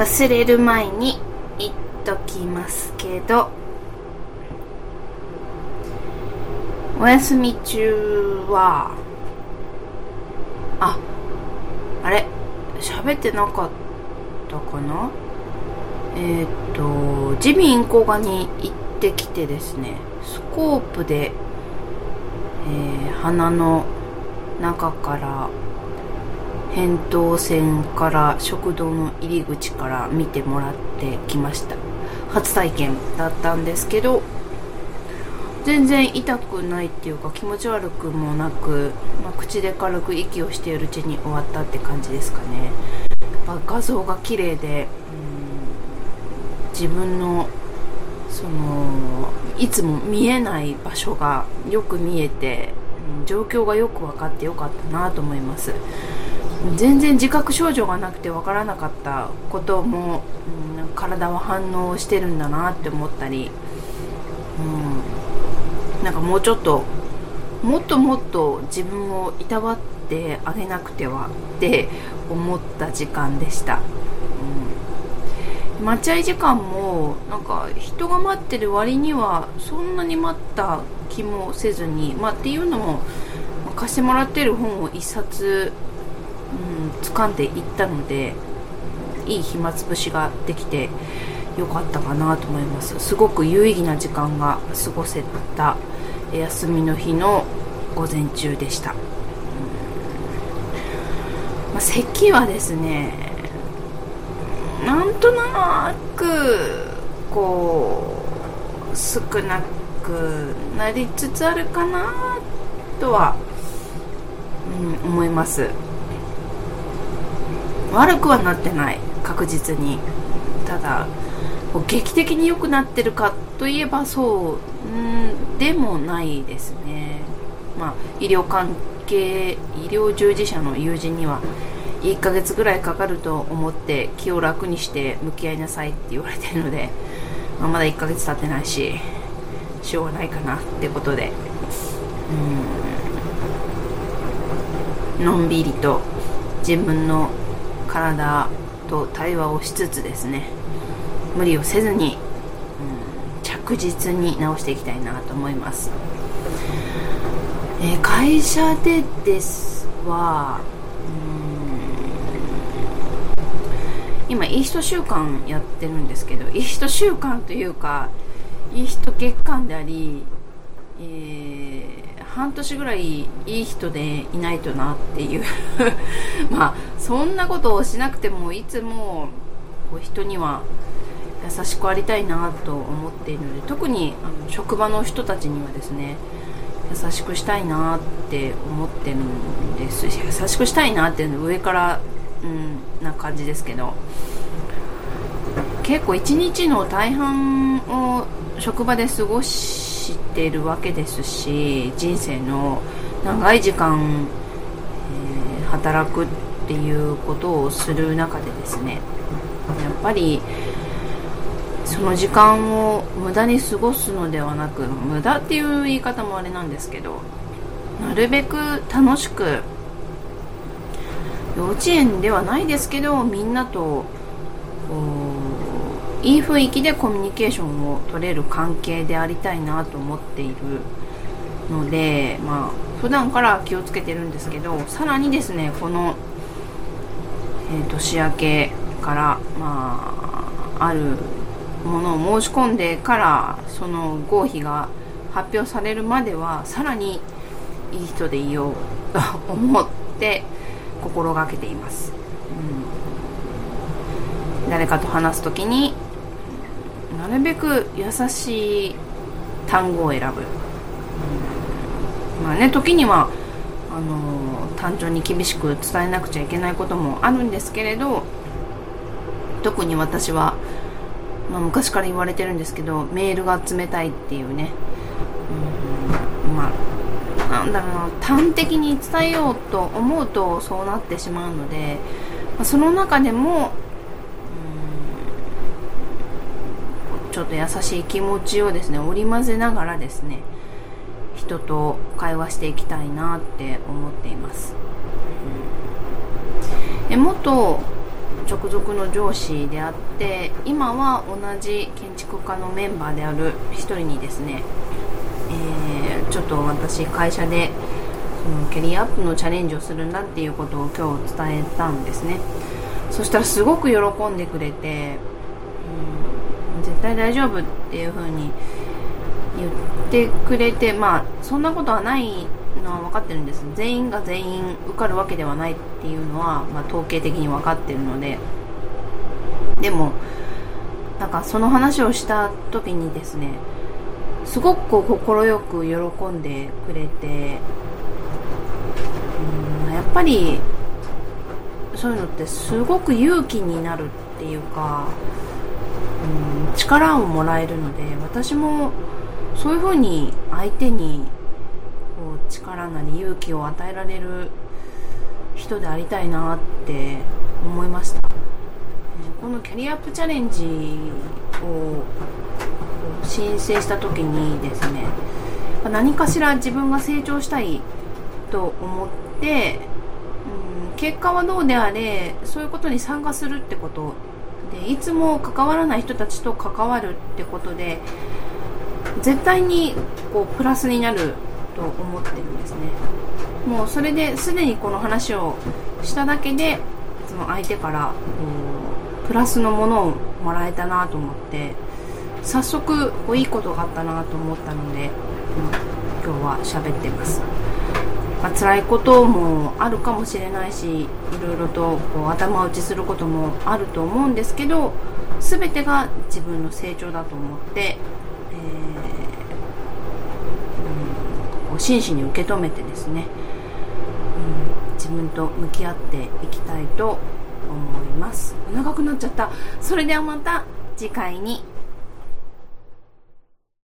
忘れる前に言っときますけどお休み中はああれ喋ってなかったかな？えっ、と耳鼻咽喉科に行ってきてですねスコープで、えー、鼻の中から扁桃腺から食道の入り口から見てもらってきました。初体験だったんですけど全然痛くないっていうか気持ち悪くもなく、まあ、口で軽く息をしているうちに終わったって感じですかね。やっぱ画像が綺麗で自分のそのいつも見えない場所がよく見えて状況がよく分かってよかったなと思います。全然自覚症状がなくて分からなかったことも、うん、体は反応してるんだなって思ったり、うん、なんかもうちょっともっともっと自分をいたわってあげなくてはって思った時間でした、うん、待合時間もなんか人が待ってる割にはそんなに待った気もせずに、まあ、っていうのも貸してもらってる本を1冊うん、掴んでいったのでいい暇つぶしができてよかったかなと思います。すごく有意義な時間が過ごせた休みの日の午前中でした、まあ、咳はですねなんとなくこう少なくなりつつあるかなとは、うん、思います。悪くはなってない確実に。ただ劇的に良くなってるかといえばそうんでもないですね。まあ医療関係医療従事者の友人には1ヶ月ぐらいかかると思って気を楽にして向き合いなさいって言われてるので、まあ、まだ1ヶ月経ってないししょうがないかなってことで。うん。のんびりと自分の体と対話をしつつですね無理をせずに、うん、着実に直していきたいなと思います、えー、会社でですはうん今いい人週間やってるんですけどいい人週間というかいい人月間であり、半年ぐらいいい人でいないとなっていう。まあそんなことをしなくてもいつもこう人には優しくありたいなと思っているので特にあの職場の人たちにはですね優しくしたいなって思ってるんです。優しくしたいなっていうの上から、うん、な感じですけど。結構一日の大半を職場で過ごししてるわけですし人生の長い時間、えー、働くっていうことをする中でですねやっぱりその時間を無駄に過ごすのではなく無駄っていう言い方もあれなんですけどなるべく楽しく幼稚園ではないですけどみんなとこういい雰囲気でコミュニケーションを取れる関係でありたいなと思っているので、まあ、普段から気をつけてるんですけどさらにですねこの、えー、年明けから、まあ、あるものを申し込んでからその合否が発表されるまではさらにいい人でいようと思って心がけています、うん、誰かと話す時になるべく優しい単語を選ぶ、まあね時にはあの単調に厳しく伝えなくちゃいけないこともあるんですけれど特に私は、まあ、昔から言われてるんですけどメールが冷たいっていうね、うん、まあなんだろうな端的に伝えようと思うとそうなってしまうので、まあ、その中でもちょっと優しい気持ちをですね織り交ぜながらですね人と会話していきたいなって思っています、うん、えもっと直属の上司であって今は同じ建築家のメンバーである一人にですね、えー、ちょっと私会社でそのキャリアアップのチャレンジをするんだっていうことを今日伝えたんですね。そしたらすごく喜んでくれて、うん、対大丈夫っていう風に言ってくれてまあそんなことはないのは分かってるんです。全員が全員受かるわけではないっていうのは、まあ、統計的に分かってるので。でもなんかその話をした時にですねすごく快く喜んでくれてうんやっぱりそういうのってすごく勇気になるっていうかうん力をもらえるので私もそういうふうに相手にこう力なり勇気を与えられる人でありたいなって思いました。このキャリアアップチャレンジを申請した時にですね何かしら自分が成長したいと思って、うん、結果はどうであれそういうことに参加するってこといつも関わらない人たちと関わるってことで絶対にこうプラスになると思ってるんですね。もうそれですでにこの話をしただけでその相手からプラスのものをもらえたなと思って早速こういいことがあったなと思ったので、うん、今日は喋ってます、まあ、辛いこともあるかもしれないしいろいろとこう頭打ちすることもあると思うんですけど全てが自分の成長だと思って、えーうん、こう真摯に受け止めてですね、うん、自分と向き合っていきたいと思います。長くなっちゃった。それではまた次回に。